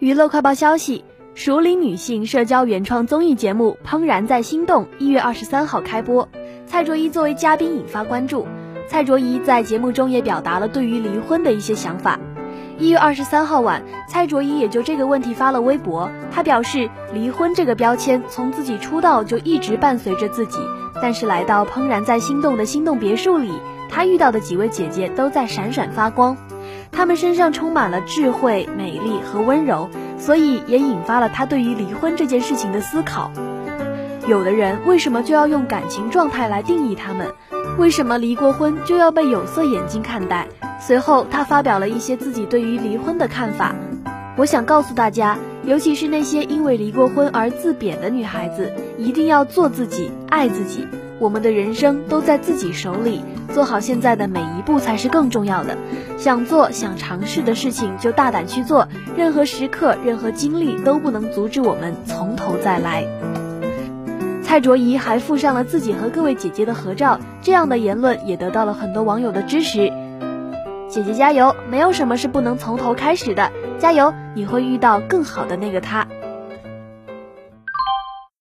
娱乐快报消息：熟龄女性社交原创综艺节目《怦然在心动》一月二十三号开播，蔡卓宜作为嘉宾引发关注。蔡卓宜在节目中也表达了对于离婚的一些想法。一月二十三号晚，蔡卓宜也就这个问题发了微博，她表示，离婚这个标签从自己出道就一直伴随着自己，但是来到《怦然在心动》的心动别墅里，她遇到的几位姐姐都在闪闪发光。他们身上充满了智慧、美丽和温柔，所以也引发了他对于离婚这件事情的思考。有的人为什么就要用感情状态来定义他们？为什么离过婚就要被有色眼镜看待？随后，他发表了一些自己对于离婚的看法。我想告诉大家，尤其是那些因为离过婚而自贬的女孩子，一定要做自己，爱自己。我们的人生都在自己手里，做好现在的每一步才是更重要的。想做、想尝试的事情就大胆去做，任何时刻、任何经历都不能阻止我们从头再来。蔡卓宜还附上了自己和各位姐姐的合照，这样的言论也得到了很多网友的支持。姐姐加油，没有什么是不能从头开始的，加油，你会遇到更好的那个他。